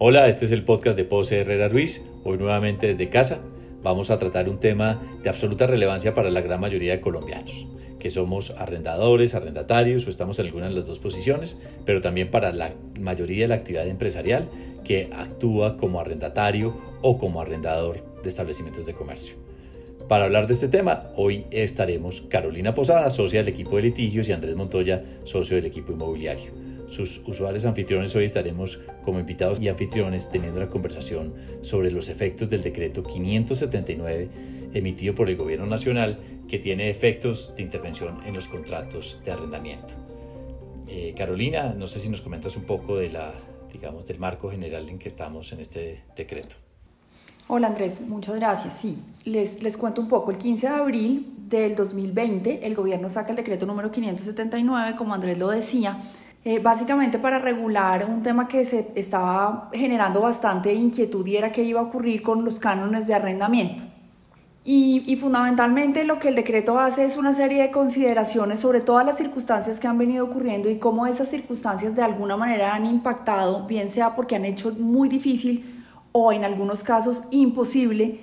Hola, este es el podcast de Pose Herrera Ruiz, hoy nuevamente desde casa. Vamos a tratar un tema de absoluta relevancia para la gran mayoría de colombianos, que somos arrendadores, arrendatarios o estamos en alguna de las dos posiciones, pero también para la mayoría de la actividad empresarial que actúa como arrendatario o como arrendador de establecimientos de comercio. Para hablar de este tema, hoy estaremos Carolina Posada, socia del equipo de litigios, y Andrés Montoya, socio del equipo inmobiliario sus usuales anfitriones. Hoy estaremos como invitados y anfitriones teniendo la conversación sobre los efectos del decreto 579 emitido por el Gobierno Nacional que tiene efectos de intervención en los contratos de arrendamiento. Eh, Carolina, no sé si nos comentas un poco de la, digamos, del marco general en que estamos en este decreto. Hola Andrés, muchas gracias. Sí, les, les cuento un poco. El 15 de abril del 2020 el gobierno saca el decreto número 579, como Andrés lo decía, eh, básicamente para regular un tema que se estaba generando bastante inquietud y era qué iba a ocurrir con los cánones de arrendamiento. Y, y, fundamentalmente lo que el decreto hace es una serie de consideraciones sobre todas las circunstancias que han venido ocurriendo y cómo esas circunstancias de alguna manera han impactado, bien sea porque han hecho muy difícil o en algunos casos imposible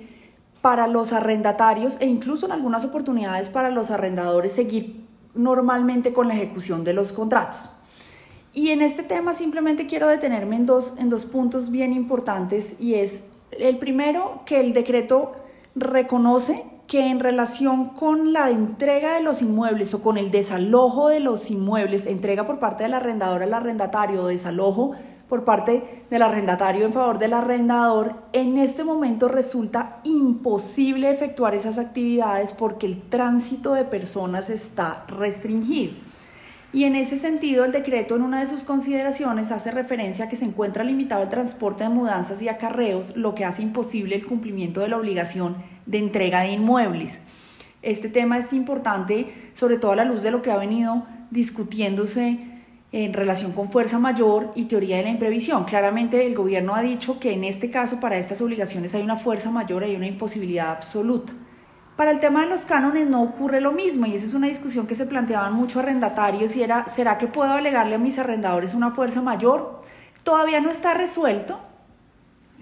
para los arrendatarios e incluso en algunas oportunidades para los arrendadores seguir normalmente con la ejecución de los contratos. Y en este tema simplemente quiero detenerme en dos, en dos puntos bien importantes y es el primero, que el decreto reconoce que en relación con la entrega de los inmuebles o con el desalojo de los inmuebles, entrega por parte del arrendador al arrendatario o desalojo por parte del arrendatario en favor del arrendador, en este momento resulta imposible efectuar esas actividades porque el tránsito de personas está restringido. Y en ese sentido, el decreto en una de sus consideraciones hace referencia a que se encuentra limitado el transporte de mudanzas y acarreos, lo que hace imposible el cumplimiento de la obligación de entrega de inmuebles. Este tema es importante, sobre todo a la luz de lo que ha venido discutiéndose en relación con fuerza mayor y teoría de la imprevisión. Claramente el gobierno ha dicho que en este caso para estas obligaciones hay una fuerza mayor, hay una imposibilidad absoluta. Para el tema de los cánones no ocurre lo mismo y esa es una discusión que se planteaban mucho arrendatarios y era, ¿será que puedo alegarle a mis arrendadores una fuerza mayor? Todavía no está resuelto.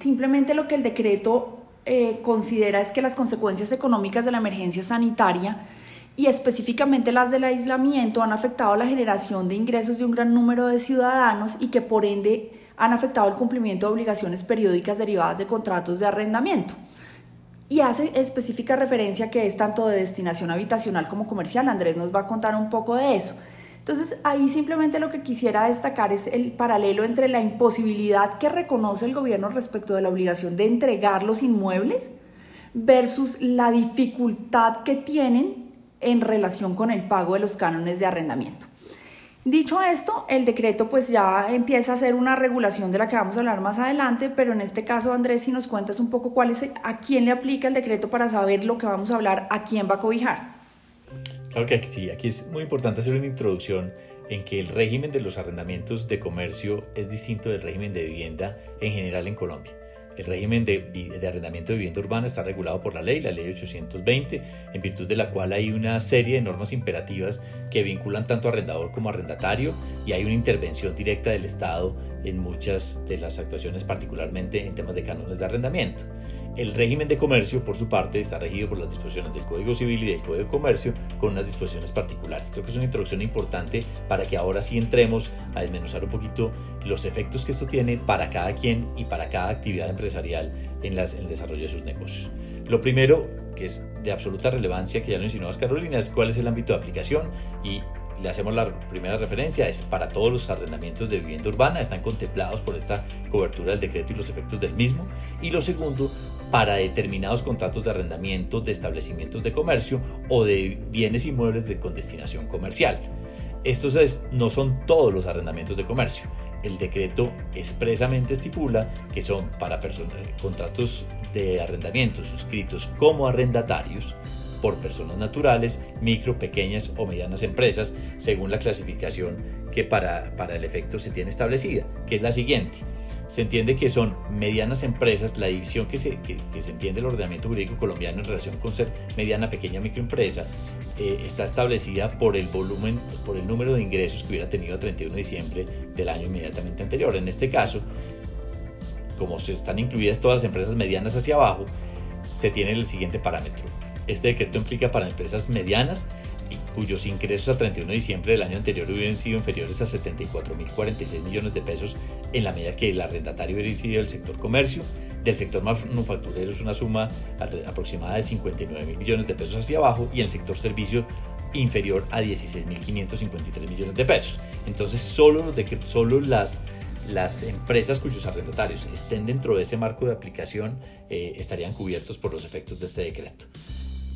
Simplemente lo que el decreto eh, considera es que las consecuencias económicas de la emergencia sanitaria y específicamente las del aislamiento han afectado la generación de ingresos de un gran número de ciudadanos y que por ende han afectado el cumplimiento de obligaciones periódicas derivadas de contratos de arrendamiento y hace específica referencia que es tanto de destinación habitacional como comercial. Andrés nos va a contar un poco de eso. Entonces, ahí simplemente lo que quisiera destacar es el paralelo entre la imposibilidad que reconoce el gobierno respecto de la obligación de entregar los inmuebles versus la dificultad que tienen en relación con el pago de los cánones de arrendamiento. Dicho esto, el decreto pues ya empieza a ser una regulación de la que vamos a hablar más adelante, pero en este caso, Andrés, si nos cuentas un poco cuál es, a quién le aplica el decreto para saber lo que vamos a hablar, a quién va a cobijar. Claro que sí, aquí es muy importante hacer una introducción en que el régimen de los arrendamientos de comercio es distinto del régimen de vivienda en general en Colombia. El régimen de, arrendamiento de vivienda urbana está regulado por la ley, la ley 820, en virtud de la cual hay una serie de normas imperativas que vinculan tanto arrendador como arrendatario y hay una intervención directa del Estado en muchas de las actuaciones, particularmente en temas de cánones de arrendamiento. El régimen de comercio, por su parte, está regido por las disposiciones del Código Civil y del Código de Comercio con unas disposiciones particulares. Creo que es una introducción importante para que ahora sí entremos a desmenuzar un poquito los efectos que esto tiene para cada quien y para cada actividad empresarial en, las, el desarrollo de sus negocios. Lo primero, que es de absoluta relevancia, que ya lo insinuabas Carolina, es cuál es el ámbito de aplicación y le hacemos la primera referencia, es para todos los arrendamientos de vivienda urbana, están contemplados por esta cobertura del decreto y los efectos del mismo. Y lo segundo, para determinados contratos de arrendamiento de establecimientos de comercio o de bienes inmuebles de, con destinación comercial. Estos es, no son todos los arrendamientos de comercio. El decreto expresamente estipula que son para contratos de arrendamiento suscritos como arrendatarios por personas naturales, micro, pequeñas o medianas empresas, según la clasificación que para, para el efecto se tiene establecida, que es la siguiente. Se entiende que son medianas empresas, la división que se, que, se entiende el ordenamiento jurídico colombiano en relación con ser mediana, pequeña, microempresa, eh, está establecida por el volumen, por el número de ingresos que hubiera tenido a 31 de diciembre del año inmediatamente anterior. En este caso, como se están incluidas todas las empresas medianas hacia abajo, se tiene el siguiente parámetro. Este decreto implica para empresas medianas cuyos ingresos a 31 de diciembre del año anterior hubieran sido inferiores a 74.046 millones de pesos en la medida que el arrendatario hubiera sido del sector comercio, del sector manufacturero es una suma aproximada de 59 mil millones de pesos hacia abajo y en el sector servicio inferior a 16.553 millones de pesos. Entonces, solo, los solo las, las empresas cuyos arrendatarios estén dentro de ese marco de aplicación eh, estarían cubiertos por los efectos de este decreto.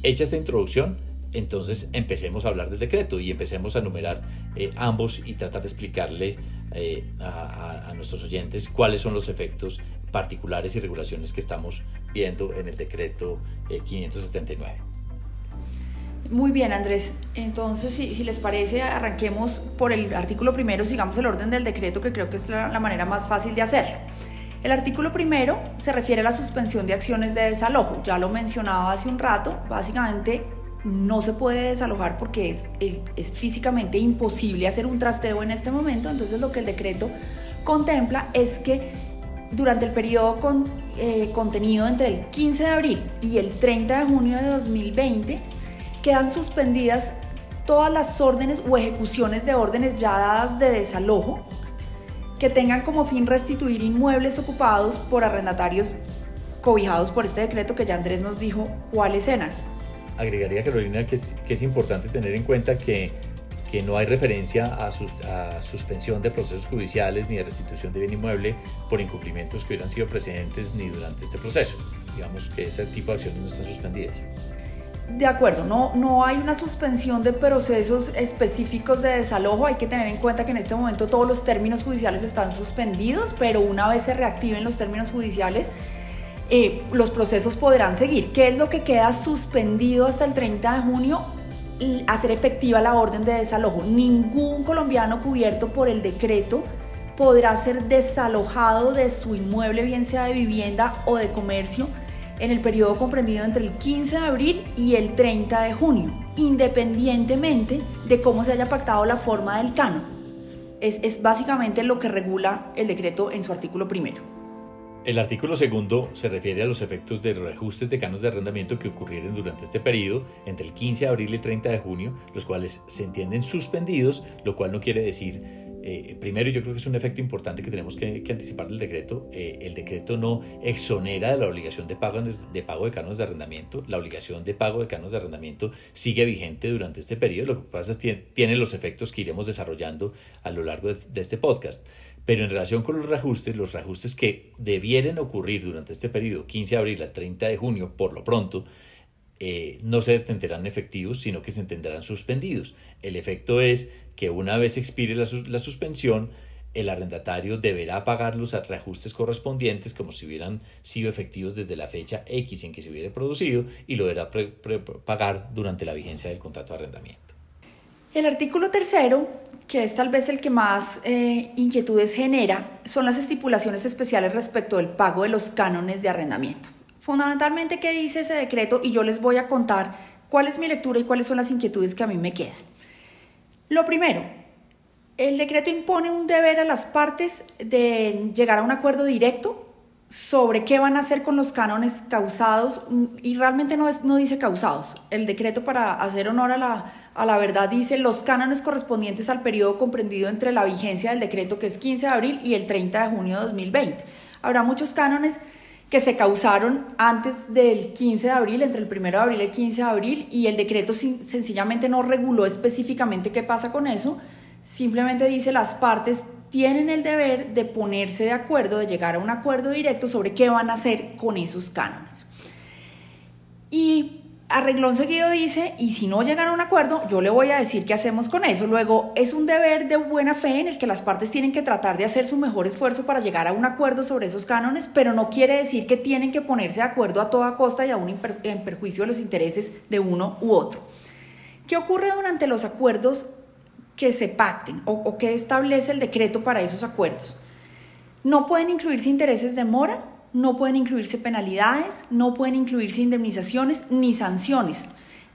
Hecha esta introducción, entonces empecemos a hablar del decreto y empecemos a enumerar eh, ambos y tratar de explicarle eh, a, nuestros oyentes cuáles son los efectos particulares y regulaciones que estamos viendo en el decreto 579. Eh, Muy bien, Andrés. Entonces, si, si, les parece, arranquemos por el artículo primero, sigamos el orden del decreto, que creo que es la, la manera más fácil de hacerlo. El artículo primero se refiere a la suspensión de acciones de desalojo. Ya lo mencionaba hace un rato. Básicamente, no se puede desalojar porque es, físicamente imposible hacer un trasteo en este momento. Entonces lo que el decreto contempla es que durante el periodo eh, contenido entre el 15 de abril y el 30 de junio de 2020 quedan suspendidas todas las órdenes o ejecuciones de órdenes ya dadas de desalojo que tengan como fin restituir inmuebles ocupados por arrendatarios cobijados por este decreto que ya Andrés nos dijo cuáles eran agregaría, Carolina, que es, que es importante tener en cuenta que, que no hay referencia a, sus, a, suspensión de procesos judiciales ni de restitución de bien inmueble por incumplimientos que hubieran sido precedentes ni durante este proceso. Digamos que ese tipo de acciones no están suspendidas. De acuerdo, no, no hay una suspensión de procesos específicos de desalojo. Hay que tener en cuenta que en este momento todos los términos judiciales están suspendidos, pero una vez se reactiven los términos judiciales, eh, los procesos podrán seguir. ¿Qué es lo que queda suspendido hasta el 30 de junio? Hacer efectiva la orden de desalojo. Ningún colombiano cubierto por el decreto podrá ser desalojado de su inmueble, bien sea de vivienda o de comercio, en el periodo comprendido entre el 15 de abril y el 30 de junio, independientemente de cómo se haya pactado la forma del cano. Es, básicamente lo que regula el decreto en su artículo primero. El artículo segundo se refiere a los efectos de reajustes de canos de arrendamiento que ocurrieron durante este periodo entre el 15 de abril y 30 de junio, los cuales se entienden suspendidos, lo cual no quiere decir, eh, primero yo creo que es un efecto importante que tenemos que, anticipar del decreto, eh, el decreto no exonera de la obligación de pago, de pago de de arrendamiento, la obligación de pago de canos de arrendamiento sigue vigente durante este periodo, lo que pasa es que tiene, los efectos que iremos desarrollando a lo largo de, de este podcast. Pero en relación con los reajustes, los reajustes que debieran ocurrir durante este periodo, 15 de abril a 30 de junio, por lo pronto, eh, no se entenderán efectivos, sino que se entenderán suspendidos. El efecto es que una vez expire la, suspensión, el arrendatario deberá pagar los reajustes correspondientes como si hubieran sido efectivos desde la fecha X en que se hubiera producido y lo deberá pagar durante la vigencia del contrato de arrendamiento. El artículo tercero, que es tal vez el que más eh, inquietudes genera, son las estipulaciones especiales respecto del pago de los cánones de arrendamiento. Fundamentalmente, ¿qué dice ese decreto? Y yo les voy a contar cuál es mi lectura y cuáles son las inquietudes que a mí me quedan. Lo primero, el decreto impone un deber a las partes de llegar a un acuerdo directo sobre qué van a hacer con los cánones causados y realmente no, es, no dice causados. El decreto para hacer honor a la, a la verdad dice los cánones correspondientes al periodo comprendido entre la vigencia del decreto que es 15 de abril y el 30 de junio de 2020. Habrá muchos cánones que se causaron antes del 15 de abril, entre el 1 de abril y el 15 de abril, y el decreto sencillamente no reguló específicamente qué pasa con eso, simplemente dice las partes tienen el deber de ponerse de acuerdo, de llegar a un acuerdo directo sobre qué van a hacer con esos cánones. Y arreglón seguido dice, y si no llegan a un acuerdo, yo le voy a decir qué hacemos con eso. Luego, es un deber de buena fe en el que las partes tienen que tratar de hacer su mejor esfuerzo para llegar a un acuerdo sobre esos cánones, pero no quiere decir que tienen que ponerse de acuerdo a toda costa y aún en perjuicio de los intereses de uno u otro. ¿Qué ocurre durante los acuerdos que se pacten o, o que establece el decreto para esos acuerdos. No pueden incluirse intereses de mora, no pueden incluirse penalidades, no pueden incluirse indemnizaciones ni sanciones,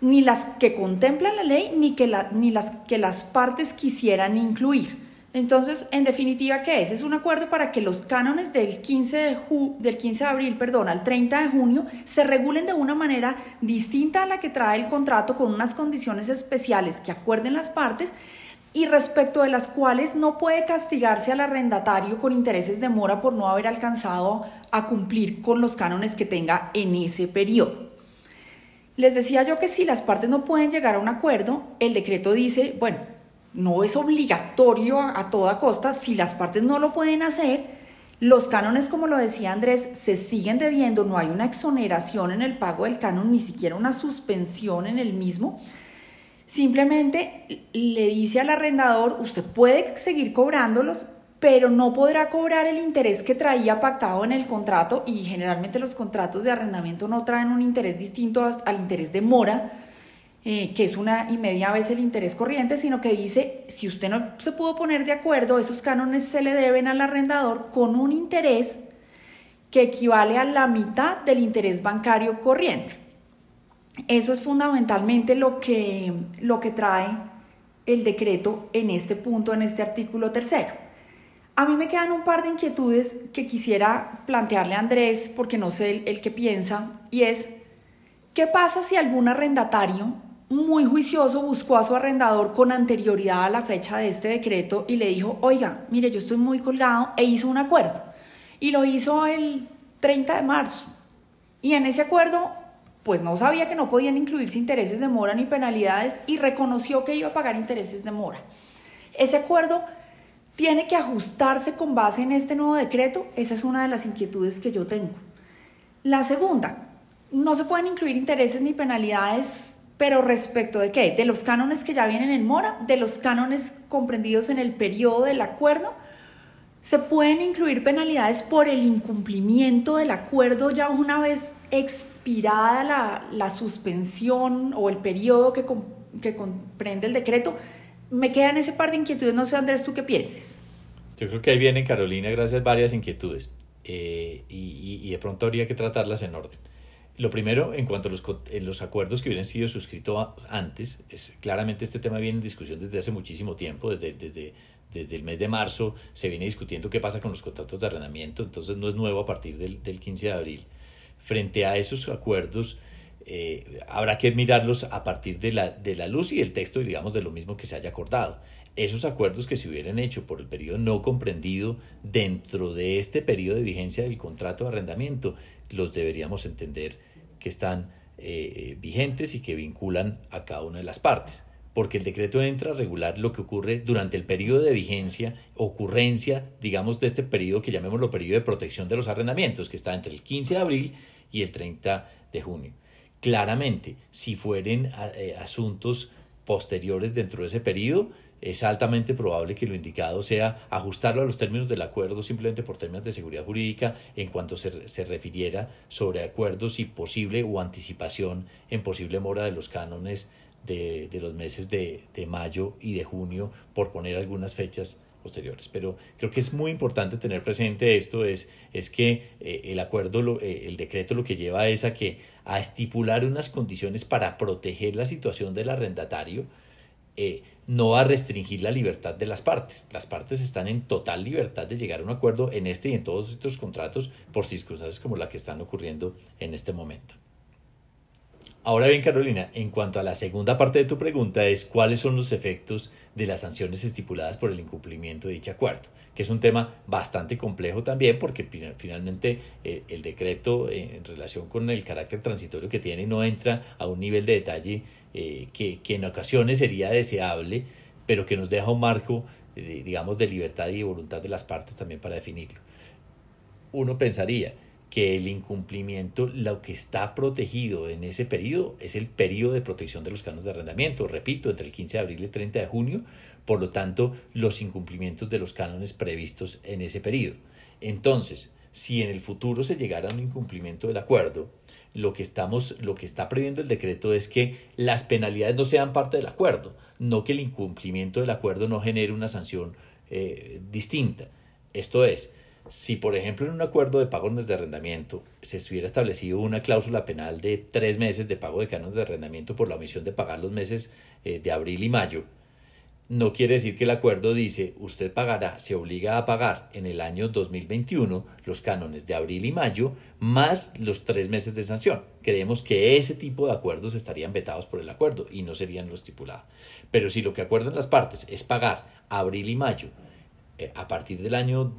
ni las que contempla la ley ni, que ni las que las partes quisieran incluir. Entonces, en definitiva, ¿qué es? Es un acuerdo para que los cánones del 15 de, del 15 de abril perdón, al 30 de junio se regulen de una manera distinta a la que trae el contrato con unas condiciones especiales que acuerden las partes y respecto de las cuales no puede castigarse al arrendatario con intereses de mora por no haber alcanzado a cumplir con los cánones que tenga en ese periodo. Les decía yo que si las partes no pueden llegar a un acuerdo, el decreto dice, bueno, no es obligatorio a, toda costa, si las partes no lo pueden hacer, los cánones, como lo decía Andrés, se siguen debiendo, no hay una exoneración en el pago del canon, ni siquiera una suspensión en el mismo. Simplemente le dice al arrendador, usted puede seguir cobrándolos, pero no podrá cobrar el interés que traía pactado en el contrato y generalmente los contratos de arrendamiento no traen un interés distinto al interés de mora eh, que es una y media vez el interés corriente, sino que dice, si usted no se pudo poner de acuerdo, esos cánones se le deben al arrendador con un interés que equivale a la mitad del interés bancario corriente. Eso es fundamentalmente lo que, lo que trae el decreto en este punto, en este artículo tercero. A mí me quedan un par de inquietudes que quisiera plantearle a Andrés, porque no sé el, el que piensa, y es, ¿qué pasa si algún arrendatario muy juicioso buscó a su arrendador con anterioridad a la fecha de este decreto y le dijo, oiga, mire, yo estoy muy colgado e hizo un acuerdo. Y lo hizo el 30 de marzo. Y en ese acuerdo, pues no sabía que no podían incluirse intereses de mora ni penalidades y reconoció que iba a pagar intereses de mora. Ese acuerdo tiene que ajustarse con base en este nuevo decreto. Esa es una de las inquietudes que yo tengo. La segunda, no se pueden incluir intereses ni penalidades pero respecto de qué? De los cánones que ya vienen en mora, de los cánones comprendidos en el periodo del acuerdo, se pueden incluir penalidades por el incumplimiento del acuerdo ya una vez expirada la, la suspensión o el periodo que, que, comprende el decreto. Me quedan ese par de inquietudes, no sé Andrés, ¿tú qué piensas? Yo creo que ahí viene Carolina, gracias, varias inquietudes eh, y, y de pronto habría que tratarlas en orden. Lo primero, en cuanto a los, los acuerdos que hubieran sido suscritos antes, es claramente este tema viene en discusión desde hace muchísimo tiempo, desde, desde, desde el mes de marzo se viene discutiendo qué pasa con los contratos de arrendamiento, entonces no es nuevo a partir del, del 15 de abril. Frente a esos acuerdos, eh, habrá que mirarlos a partir de la, luz y el texto, digamos, de lo mismo que se haya acordado. Esos acuerdos que se hubieran hecho por el periodo no comprendido dentro de este periodo de vigencia del contrato de arrendamiento los deberíamos entender que están eh, vigentes y que vinculan a cada una de las partes, porque el decreto entra a regular lo que ocurre durante el periodo de vigencia, ocurrencia, digamos, de este periodo que llamémoslo periodo de protección de los arrendamientos, que está entre el 15 de abril y el 30 de junio. Claramente, si fueren eh, asuntos posteriores dentro de ese periodo, es altamente probable que lo indicado sea ajustarlo a los términos del acuerdo simplemente por términos de seguridad jurídica en cuanto se, se refiriera sobre acuerdos y posible o anticipación en posible mora de los cánones de, de los meses de, de, mayo y de junio, por poner algunas fechas posteriores. Pero creo que es muy importante tener presente esto, es, es que eh, el acuerdo, lo, eh, el decreto lo que lleva es a que a estipular unas condiciones para proteger la situación del arrendatario, eh, no a restringir la libertad de las partes. Las partes están en total libertad de llegar a un acuerdo en este y en todos estos contratos por circunstancias como la que están ocurriendo en este momento. Ahora bien, Carolina, en cuanto a la segunda parte de tu pregunta es cuáles son los efectos de las sanciones estipuladas por el incumplimiento de dicho acuerdo, que es un tema bastante complejo también porque finalmente eh, el decreto eh, en relación con el carácter transitorio que tiene no entra a un nivel de detalle eh, que, que, en ocasiones sería deseable, pero que nos deja un marco, digamos, de libertad y voluntad de las partes también para definirlo. Uno pensaría que el incumplimiento, lo que está protegido en ese periodo es el periodo de protección de los cánones de arrendamiento, repito, entre el 15 de abril y el 30 de junio, por lo tanto, los incumplimientos de los cánones previstos en ese periodo. Entonces, si en el futuro se llegara a un incumplimiento del acuerdo, lo que, estamos, lo que está previendo el decreto es que las penalidades no sean parte del acuerdo, no que el incumplimiento del acuerdo no genere una sanción eh, distinta. Esto es, si por ejemplo en un acuerdo de pagones de arrendamiento se estuviera establecido una cláusula penal de tres meses de pago de cánones de arrendamiento por la omisión de pagar los meses eh, de abril y mayo, no quiere decir que el acuerdo dice usted pagará, se obliga a pagar en el año 2021 los cánones de abril y mayo más los tres meses de sanción. Creemos que ese tipo de acuerdos estarían vetados por el acuerdo y no serían lo estipulado. Pero si lo que acuerdan las partes es pagar abril y mayo eh, a partir del año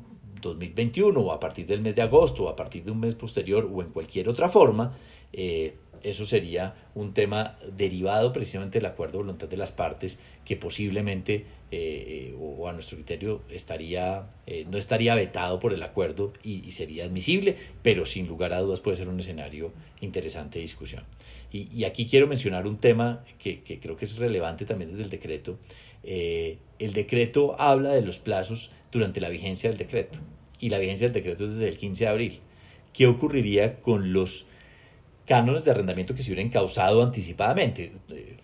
2021 o a partir del mes de agosto o a partir de un mes posterior o en cualquier otra forma, eh, eso sería un tema derivado precisamente del acuerdo de voluntad de las partes que posiblemente eh, eh, o a nuestro criterio estaría, no estaría vetado por el acuerdo y, sería admisible, pero sin lugar a dudas puede ser un escenario interesante de discusión. Y, aquí quiero mencionar un tema que, que, creo que es relevante también desde el decreto. el decreto habla de los plazos durante la vigencia del decreto y la vigencia del decreto es desde el 15 de abril. ¿Qué ocurriría con los cánones de arrendamiento que se hubieran causado anticipadamente. Eh,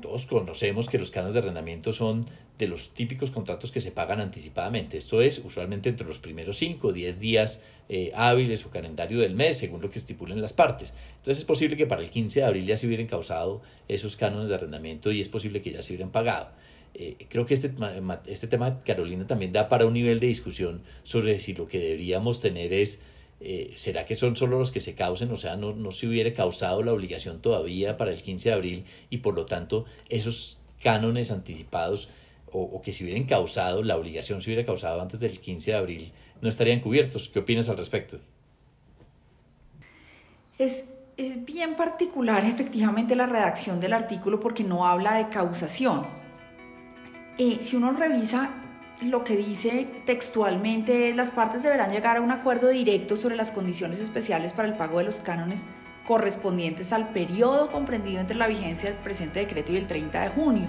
todos conocemos que los cánones de arrendamiento son de los típicos contratos que se pagan anticipadamente. Esto es usualmente entre los primeros 5 o 10 días eh, hábiles o calendario del mes, según lo que estipulen las partes. Entonces es posible que para el 15 de abril ya se hubieran causado esos cánones de arrendamiento y es posible que ya se hubieran pagado. Eh, creo que este, este tema, Carolina, también da para un nivel de discusión sobre si lo que deberíamos tener es eh, ¿será que son solo los que se causen? O sea, no, no se hubiera causado la obligación todavía para el 15 de abril y por lo tanto esos cánones anticipados o, que se hubieran causado, la obligación se hubiera causado antes del 15 de abril, no estarían cubiertos. ¿Qué opinas al respecto? Es, es bien particular efectivamente la redacción del artículo porque no habla de causación. Eh, si uno revisa lo que dice textualmente las partes deberán llegar a un acuerdo directo sobre las condiciones especiales para el pago de los cánones correspondientes al periodo comprendido entre la vigencia del presente decreto y el 30 de junio.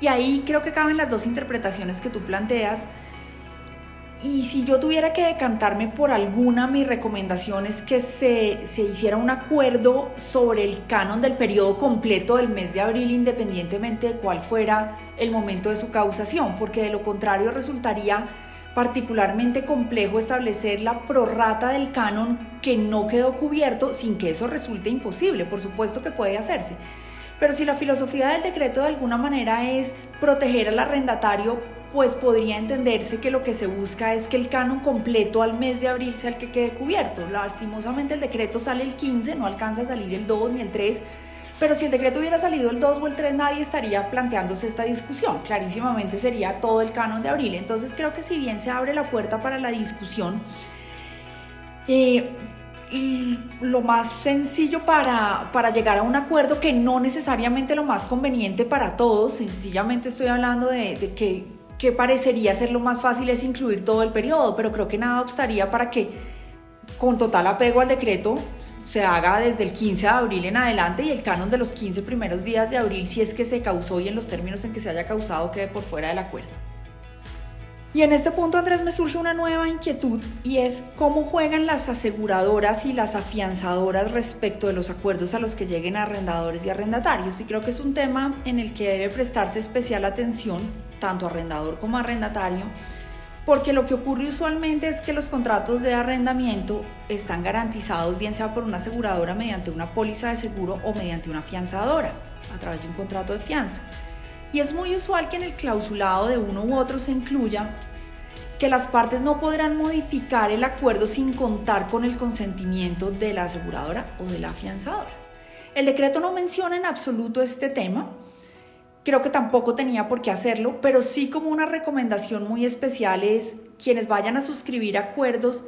Y ahí creo que caben las dos interpretaciones que tú planteas y si yo tuviera que decantarme por alguna, mi recomendación es que se, se, hiciera un acuerdo sobre el canon del periodo completo del mes de abril, independientemente de cuál fuera el momento de su causación, porque de lo contrario resultaría particularmente complejo establecer la prorrata del canon que no quedó cubierto sin que eso resulte imposible. Por supuesto que puede hacerse. Pero si la filosofía del decreto de alguna manera es proteger al arrendatario pues podría entenderse que lo que se busca es que el canon completo al mes de abril sea el que quede cubierto. Lastimosamente el decreto sale el 15, no alcanza a salir el 2 ni el 3, pero si el decreto hubiera salido el 2 o el 3 nadie estaría planteándose esta discusión. Clarísimamente sería todo el canon de abril. Entonces creo que si bien se abre la puerta para la discusión, eh, lo más sencillo para, para, llegar a un acuerdo que no necesariamente lo más conveniente para todos, sencillamente estoy hablando de que que parecería ser lo más fácil es incluir todo el periodo, pero creo que nada obstaría para que con total apego al decreto se haga desde el 15 de abril en adelante y el canon de los 15 primeros días de abril, si es que se causó y en los términos en que se haya causado, quede por fuera del acuerdo. Y en este punto, Andrés, me surge una nueva inquietud y es cómo juegan las aseguradoras y las afianzadoras respecto de los acuerdos a los que lleguen arrendadores y arrendatarios. Y creo que es un tema en el que debe prestarse especial atención, tanto arrendador como arrendatario, porque lo que ocurre usualmente es que los contratos de arrendamiento están garantizados bien sea por una aseguradora mediante una póliza de seguro o mediante una afianzadora a través de un contrato de fianza. Y es muy usual que en el clausulado de uno u otro se incluya que las partes no podrán modificar el acuerdo sin contar con el consentimiento de la aseguradora o de la afianzadora. El decreto no menciona en absoluto este tema, creo que tampoco tenía por qué hacerlo, pero sí como una recomendación muy especial es quienes vayan a suscribir acuerdos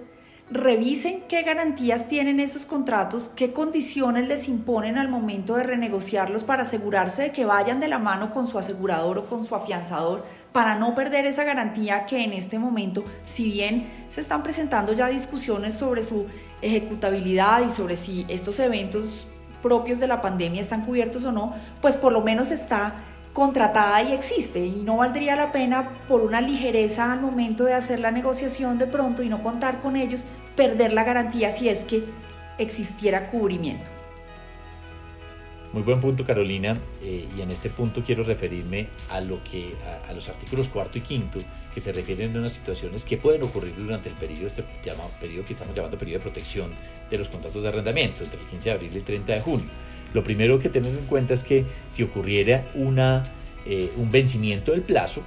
revisen qué garantías tienen esos contratos, qué condiciones les imponen al momento de renegociarlos para asegurarse de que vayan de la mano con su asegurador o con su afianzador para no perder esa garantía que en este momento, si bien se están presentando ya discusiones sobre su ejecutabilidad y sobre si estos eventos propios de la pandemia están cubiertos o no, pues por lo menos está contratada y existe y no valdría la pena por una ligereza al momento de hacer la negociación de pronto y no contar con ellos, perder la garantía si es que existiera cubrimiento. Muy buen punto Carolina eh, y en este punto quiero referirme a lo que a, los artículos cuarto y quinto que se refieren a unas situaciones que pueden ocurrir durante el periodo este llama, periodo que estamos llamando periodo de protección de los contratos de arrendamiento entre el 15 de abril y el 30 de junio lo primero que tener en cuenta es que si ocurriera una, eh, un vencimiento del plazo,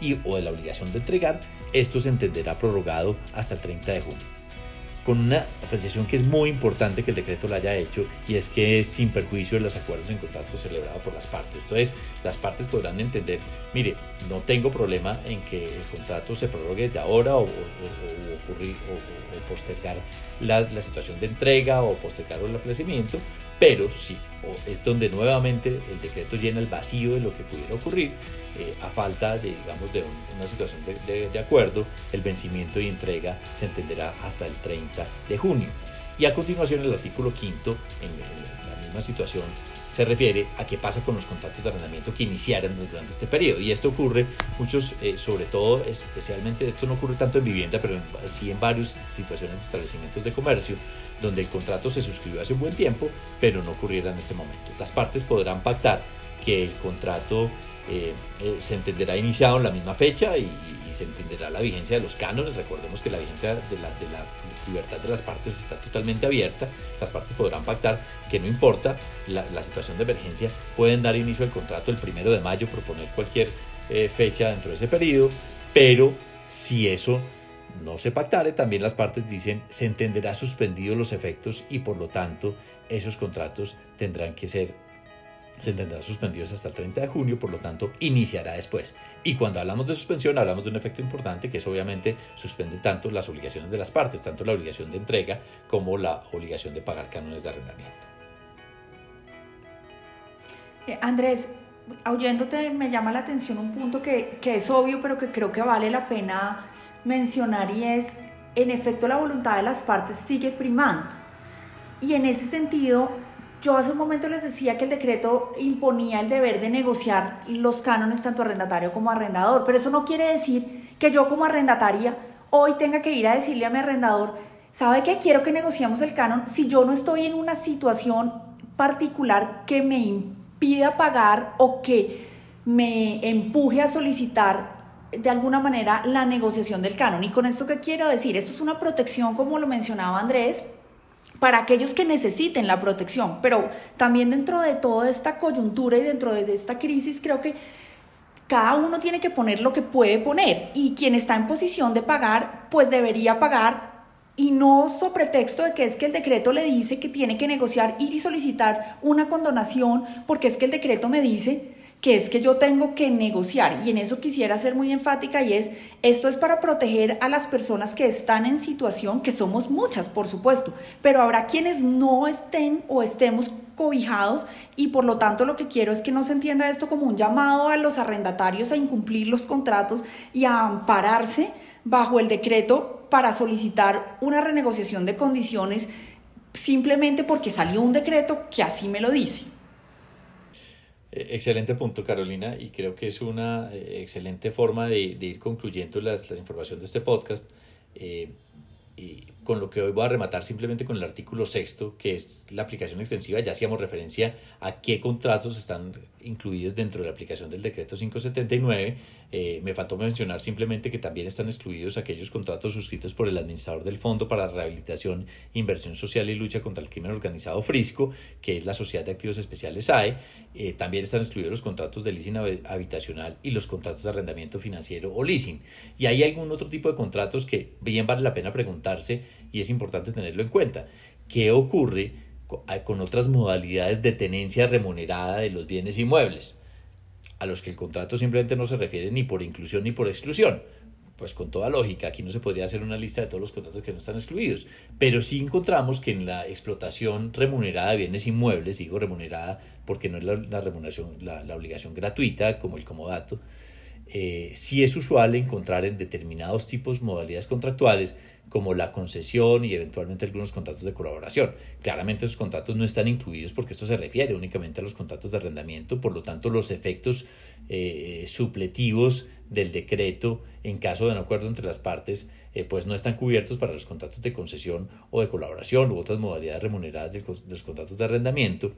y o de la obligación de entregar, esto se entenderá prorrogado hasta el 30 de junio con una apreciación que es muy importante que el decreto lo haya hecho y es que es sin perjuicio de los acuerdos en contrato celebrados por las partes. Entonces, las partes podrán entender, mire, no tengo problema en que el contrato se prorrogue desde ahora o, ocurrir, o, postergar la, la, situación de entrega o postergar el aplazamiento, pero sí, es donde nuevamente el decreto llena el vacío de lo que pudiera ocurrir eh, a falta de, digamos, de una situación de, de, acuerdo, el vencimiento y entrega se entenderá hasta el 30 de junio. Y a continuación el artículo quinto, en, la misma situación, se refiere a qué pasa con los contratos de arrendamiento que iniciaran durante este periodo. Y esto ocurre, muchos, eh, sobre todo, especialmente, esto no ocurre tanto en vivienda, pero sí en varias situaciones de establecimientos de comercio, donde el contrato se suscribió hace un buen tiempo, pero no ocurriera en este momento. Las partes podrán pactar que el contrato eh, eh, se entenderá iniciado en la misma fecha y, se entenderá la vigencia de los cánones. Recordemos que la vigencia de la, libertad de las partes está totalmente abierta. Las partes podrán pactar que no importa la, situación de emergencia, pueden dar inicio al contrato el primero de mayo, proponer cualquier eh, fecha dentro de ese periodo, pero si eso no se pactare, también las partes dicen se entenderá suspendido los efectos y por lo tanto esos contratos tendrán que ser se tendrán suspendidos hasta el 30 de junio, por lo tanto iniciará después. Y cuando hablamos de suspensión, hablamos de un efecto importante que es obviamente suspende tanto las obligaciones de las partes, tanto la obligación de entrega como la obligación de pagar cánones de arrendamiento. Eh, Andrés, oyéndote me llama la atención un punto que, que es obvio, pero que creo que vale la pena mencionar y es, en efecto, la voluntad de las partes sigue primando. Y en ese sentido, yo hace un momento les decía que el decreto imponía el deber de negociar los cánones tanto arrendatario como arrendador, pero eso no quiere decir que yo como arrendataria hoy tenga que ir a decirle a mi arrendador, ¿sabe que quiero que negociemos el canon si yo no estoy en una situación particular que me impida pagar o que me empuje a solicitar de alguna manera la negociación del canon? Y con esto qué quiero decir, esto es una protección como lo mencionaba Andrés, para aquellos que necesiten la protección, pero también dentro de toda esta coyuntura y dentro de esta crisis creo que cada uno tiene que poner lo que puede poner. Y quien está en posición de pagar, pues debería pagar. Y no so pretexto de que es que el decreto le dice que tiene que negociar, ir y solicitar una condonación porque es que el decreto me dice que es que yo tengo que negociar y en eso quisiera ser muy enfática y es, esto es para proteger a las personas que están en situación, que somos muchas, por supuesto, pero habrá quienes no estén o estemos cobijados y por lo tanto lo que quiero es que no se entienda esto como un llamado a los arrendatarios a incumplir los contratos y a ampararse bajo el decreto para solicitar una renegociación de condiciones simplemente porque salió un decreto que así me lo dice. Eh, excelente punto, Carolina, y creo que es una eh, excelente forma de, ir concluyendo las, las informaciones de este podcast. Eh, y con lo que hoy voy a rematar simplemente con el artículo sexto, que es la aplicación extensiva, ya hacíamos referencia a qué contratos están incluidos dentro de la aplicación del decreto 579. Eh, me faltó mencionar simplemente que también están excluidos aquellos contratos suscritos por el administrador del Fondo para Rehabilitación, Inversión Social y Lucha contra el Crimen Organizado Frisco, que es la Sociedad de Activos Especiales SAE. Eh, también están excluidos los contratos de leasing habitacional y los contratos de arrendamiento financiero o leasing. Y hay algún otro tipo de contratos que bien vale la pena preguntarse y es importante tenerlo en cuenta. ¿Qué ocurre con otras modalidades de tenencia remunerada de los bienes inmuebles? A los que el contrato simplemente no se refiere ni por inclusión ni por exclusión. Pues con toda lógica, aquí no se podría hacer una lista de todos los contratos que no están excluidos, pero sí encontramos que en la explotación remunerada de bienes inmuebles, digo remunerada porque no es la, remuneración, la, obligación gratuita como el comodato, eh, sí es usual encontrar en determinados tipos modalidades contractuales como la concesión y eventualmente algunos contratos de colaboración. Claramente esos contratos no están incluidos porque esto se refiere únicamente a los contratos de arrendamiento, por lo tanto los efectos eh, supletivos del decreto en caso de no acuerdo entre las partes eh, pues no están cubiertos para los contratos de concesión o de colaboración u otras modalidades remuneradas de los contratos de arrendamiento,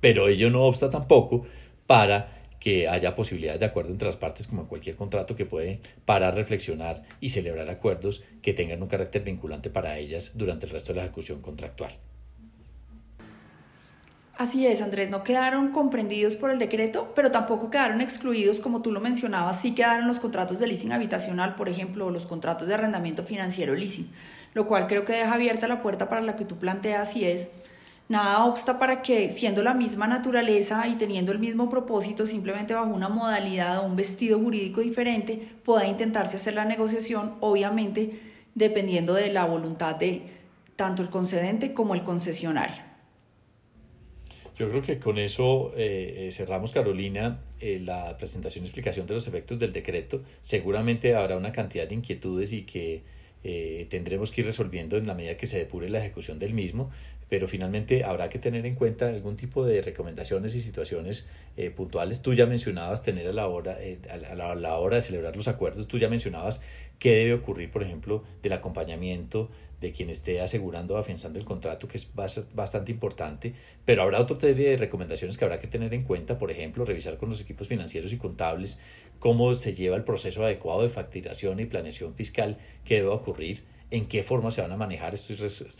pero ello no obsta tampoco para que haya posibilidades de acuerdo entre las partes como en cualquier contrato que puede parar, reflexionar y celebrar acuerdos que tengan un carácter vinculante para ellas durante el resto de la ejecución contractual. Así es, Andrés, no quedaron comprendidos por el decreto, pero tampoco quedaron excluidos, como tú lo mencionabas, sí quedaron los contratos de leasing habitacional, por ejemplo, los contratos de arrendamiento financiero leasing, lo cual creo que deja abierta la puerta para la que tú planteas y es nada obsta para que, siendo la misma naturaleza y teniendo el mismo propósito, simplemente bajo una modalidad o un vestido jurídico diferente, pueda intentarse hacer la negociación, obviamente dependiendo de la voluntad de tanto el concedente como el concesionario. Yo creo que con eso eh, eh, cerramos, Carolina, eh, la presentación y explicación de los efectos del decreto. Seguramente habrá una cantidad de inquietudes y que tendremos que ir resolviendo en la medida que se depure la ejecución del mismo, pero finalmente habrá que tener en cuenta algún tipo de recomendaciones y situaciones puntuales. Tú ya mencionabas tener a la, hora, la, a la hora de celebrar los acuerdos, tú ya mencionabas qué debe ocurrir, por ejemplo, del acompañamiento de quien esté asegurando o afianzando el contrato, que es bastante importante, pero habrá otra serie de recomendaciones que habrá que tener en cuenta, por ejemplo, revisar con los equipos financieros y contables cómo se lleva el proceso adecuado de facturación y planeación fiscal que debe ocurrir, en qué forma se van a manejar, estoy,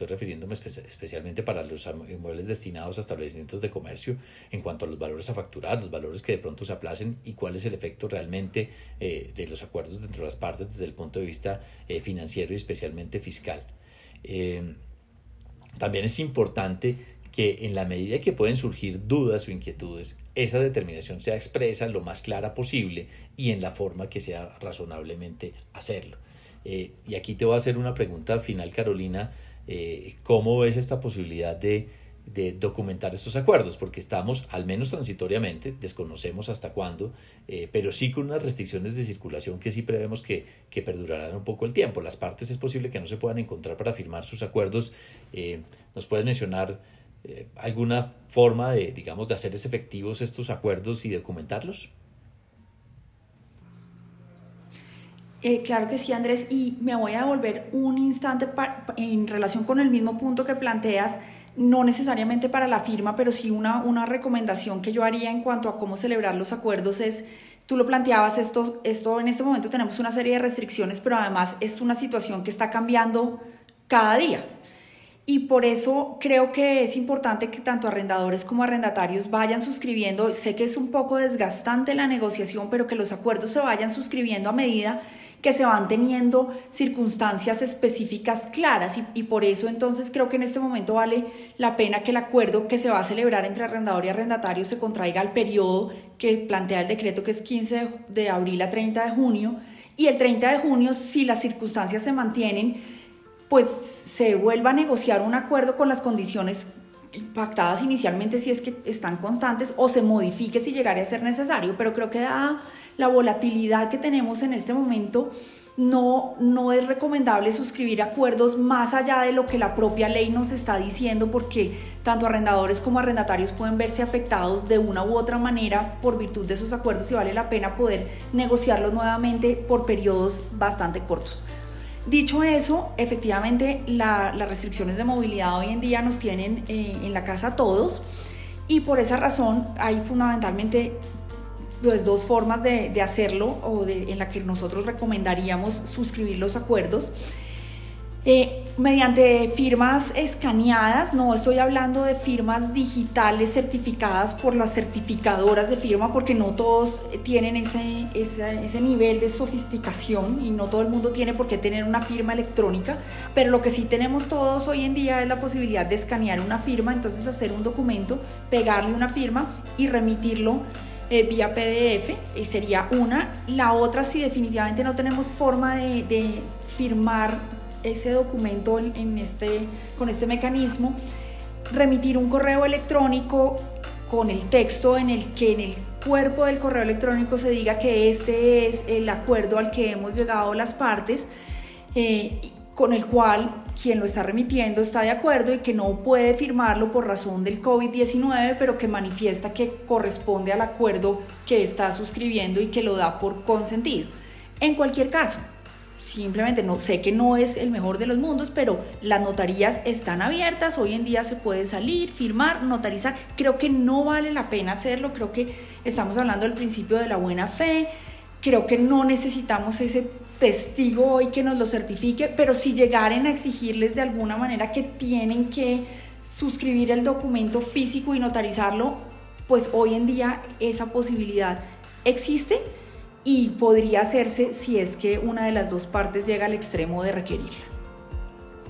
refiriéndome especialmente para los inmuebles destinados a establecimientos de comercio en cuanto a los valores a facturar, los valores que de pronto se aplacen y cuál es el efecto realmente eh, de los acuerdos dentro de las partes desde el punto de vista eh, financiero y especialmente fiscal. Eh, también es importante que en la medida que pueden surgir dudas o inquietudes, esa determinación sea expresa lo más clara posible y en la forma que sea razonablemente hacerlo. Eh, y aquí te voy a hacer una pregunta final, Carolina. Eh, ¿Cómo ves esta posibilidad de de documentar estos acuerdos, porque estamos, al menos transitoriamente, desconocemos hasta cuándo, eh, pero sí con unas restricciones de circulación que sí prevemos que, que, perdurarán un poco el tiempo. Las partes es posible que no se puedan encontrar para firmar sus acuerdos. Eh, ¿Nos puedes mencionar eh, alguna forma de, digamos, de hacer efectivos estos acuerdos y documentarlos? claro que sí, Andrés, y me voy a devolver un instante en relación con el mismo punto que planteas no necesariamente para la firma, pero sí una, una recomendación que yo haría en cuanto a cómo celebrar los acuerdos es, tú lo planteabas, esto, esto en este momento tenemos una serie de restricciones, pero además es una situación que está cambiando cada día. Y por eso creo que es importante que tanto arrendadores como arrendatarios vayan suscribiendo. Sé que es un poco desgastante la negociación, pero que los acuerdos se vayan suscribiendo a medida que se van teniendo circunstancias específicas claras y, por eso entonces creo que en este momento vale la pena que el acuerdo que se va a celebrar entre arrendador y arrendatario se contraiga al periodo que plantea el decreto que es 15 de abril a 30 de junio y el 30 de junio si las circunstancias se mantienen pues se vuelva a negociar un acuerdo con las condiciones pactadas inicialmente si es que están constantes o se modifique si llegara a ser necesario, pero creo que da la volatilidad que tenemos en este momento, no, no es recomendable suscribir acuerdos más allá de lo que la propia ley nos está diciendo porque tanto arrendadores como arrendatarios pueden verse afectados de una u otra manera por virtud de esos acuerdos y vale la pena poder negociarlos nuevamente por periodos bastante cortos. Dicho eso, efectivamente las restricciones de movilidad hoy en día nos tienen eh, en la casa todos y por esa razón hay fundamentalmente pues, dos formas de, de hacerlo o de, en la que nosotros recomendaríamos suscribir los acuerdos. Eh, mediante firmas escaneadas, no estoy hablando de firmas digitales certificadas por las certificadoras de firma, porque no todos tienen ese, ese, ese, nivel de sofisticación y no todo el mundo tiene por qué tener una firma electrónica, pero lo que sí tenemos todos hoy en día es la posibilidad de escanear una firma, entonces hacer un documento, pegarle una firma y remitirlo eh, vía PDF, y sería una. La otra, si definitivamente no tenemos forma de, firmar ese documento en, este, con este mecanismo, remitir un correo electrónico con el texto en el que en el cuerpo del correo electrónico se diga que este es el acuerdo al que hemos llegado las partes, eh, con el cual quien lo está remitiendo está de acuerdo y que no puede firmarlo por razón del COVID-19, pero que manifiesta que corresponde al acuerdo que está suscribiendo y que lo da por consentido. En cualquier caso, simplemente no sé que no es el mejor de los mundos, pero las notarías están abiertas, hoy en día se puede salir, firmar, notarizar. Creo que no vale la pena hacerlo, creo que estamos hablando del principio de la buena fe, creo que no necesitamos ese testigo hoy que nos lo certifique, pero si llegaren a exigirles de alguna manera que tienen que suscribir el documento físico y notarizarlo, pues hoy en día esa posibilidad existe y podría hacerse si es que una de las dos partes llega al extremo de requerirla.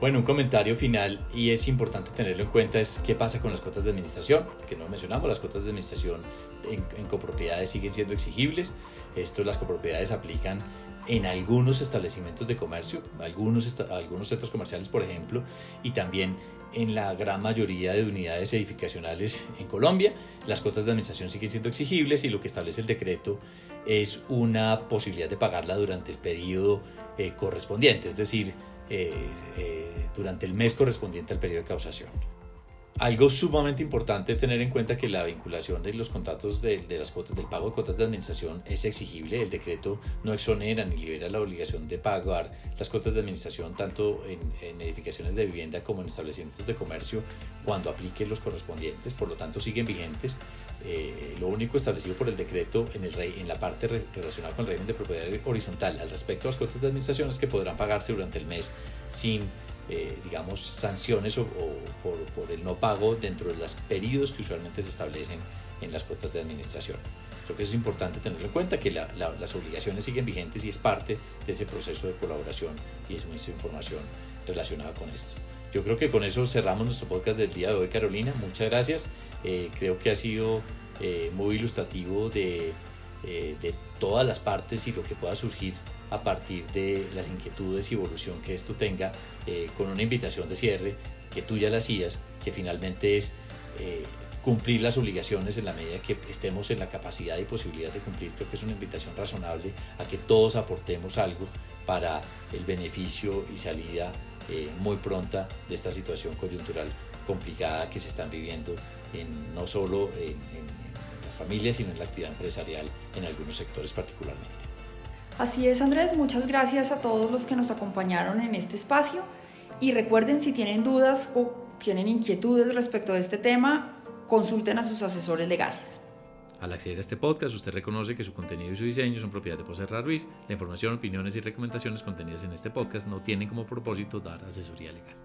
Bueno, un comentario final y es importante tenerlo en cuenta es qué pasa con las cuotas de administración, que no mencionamos, las cuotas de administración en, copropiedades siguen siendo exigibles, esto las copropiedades aplican en algunos establecimientos de comercio, algunos, algunos centros comerciales por ejemplo, y también en la gran mayoría de unidades edificacionales en Colombia. Las cuotas de administración siguen siendo exigibles y lo que establece el decreto es una posibilidad de pagarla durante el periodo eh, correspondiente, es decir, eh, eh, durante el mes correspondiente al periodo de causación. Algo sumamente importante es tener en cuenta que la vinculación de los contratos de, las cuotas, del pago de cuotas de administración es exigible. El decreto no exonera ni libera la obligación de pagar las cuotas de administración tanto en, edificaciones de vivienda como en establecimientos de comercio cuando aplique los correspondientes. Por lo tanto, siguen vigentes. Eh, lo único establecido por el decreto en, el en la parte relacionada con el régimen de propiedad horizontal al respecto a las cuotas de administración es que podrán pagarse durante el mes sin eh, digamos, sanciones o, por, el no pago dentro de los periodos que usualmente se establecen en las cuotas de administración. Creo que eso es importante tenerlo en cuenta, que las obligaciones siguen vigentes y es parte de ese proceso de colaboración y es mucha información relacionada con esto. Yo creo que con eso cerramos nuestro podcast del día de hoy, Carolina. Muchas gracias. Eh, creo que ha sido eh, muy ilustrativo de, de todas las partes y lo que pueda surgir a partir de las inquietudes y evolución que esto tenga, eh, con una invitación de cierre que tú ya la hacías, que finalmente es eh, cumplir las obligaciones en la medida que estemos en la capacidad y posibilidad de cumplir. Creo que es una invitación razonable a que todos aportemos algo para el beneficio y salida eh, muy pronta de esta situación coyuntural complicada que se están viviendo en, no solo en las familias, sino en la actividad empresarial en algunos sectores particularmente. Así es, Andrés, muchas gracias a todos los que nos acompañaron en este espacio y recuerden si tienen dudas o tienen inquietudes respecto a este tema, consulten a sus asesores legales. Al acceder a este podcast, usted reconoce que su contenido y su diseño son propiedad de Poserra Ruiz. La información, opiniones y recomendaciones contenidas en este podcast no tienen como propósito dar asesoría legal.